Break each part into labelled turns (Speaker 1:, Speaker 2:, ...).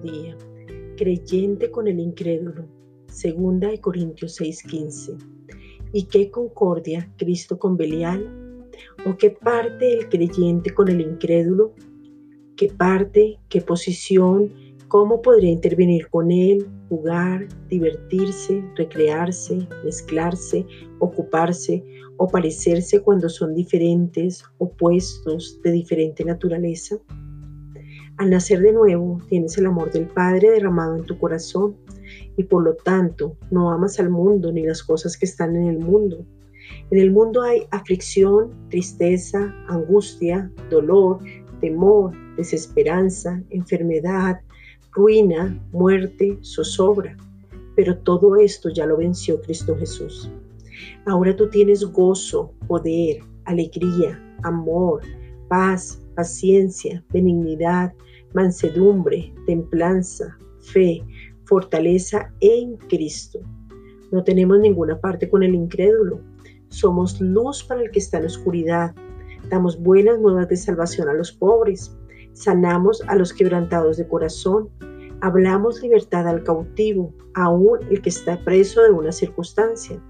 Speaker 1: día, creyente con el incrédulo. Segunda de Corintios 6:15. ¿Y qué concordia Cristo con Belial? ¿O qué parte el creyente con el incrédulo? ¿Qué parte, qué posición, cómo podría intervenir con él, jugar, divertirse, recrearse, mezclarse, ocuparse o parecerse cuando son diferentes, opuestos, de diferente naturaleza? Al nacer de nuevo, tienes el amor del Padre derramado en tu corazón y por lo tanto no amas al mundo ni las cosas que están en el mundo. En el mundo hay aflicción, tristeza, angustia, dolor, temor, desesperanza, enfermedad, ruina, muerte, zozobra. Pero todo esto ya lo venció Cristo Jesús. Ahora tú tienes gozo, poder, alegría, amor, paz, paciencia, benignidad, mansedumbre, templanza, fe, fortaleza en Cristo. No tenemos ninguna parte con el incrédulo. Somos luz para el que está en oscuridad. Damos buenas nuevas de salvación a los pobres. Sanamos a los quebrantados de corazón. Hablamos libertad al cautivo, aún el que está preso de una circunstancia.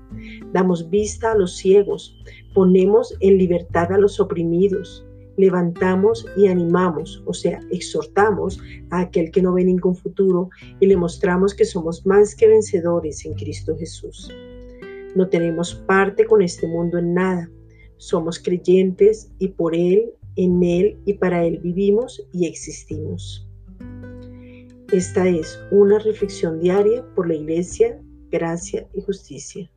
Speaker 1: Damos vista a los ciegos. Ponemos en libertad a los oprimidos levantamos y animamos, o sea, exhortamos a aquel que no ve ningún futuro y le mostramos que somos más que vencedores en Cristo Jesús. No tenemos parte con este mundo en nada. Somos creyentes y por Él, en Él y para Él vivimos y existimos. Esta es una reflexión diaria por la Iglesia, Gracia y Justicia.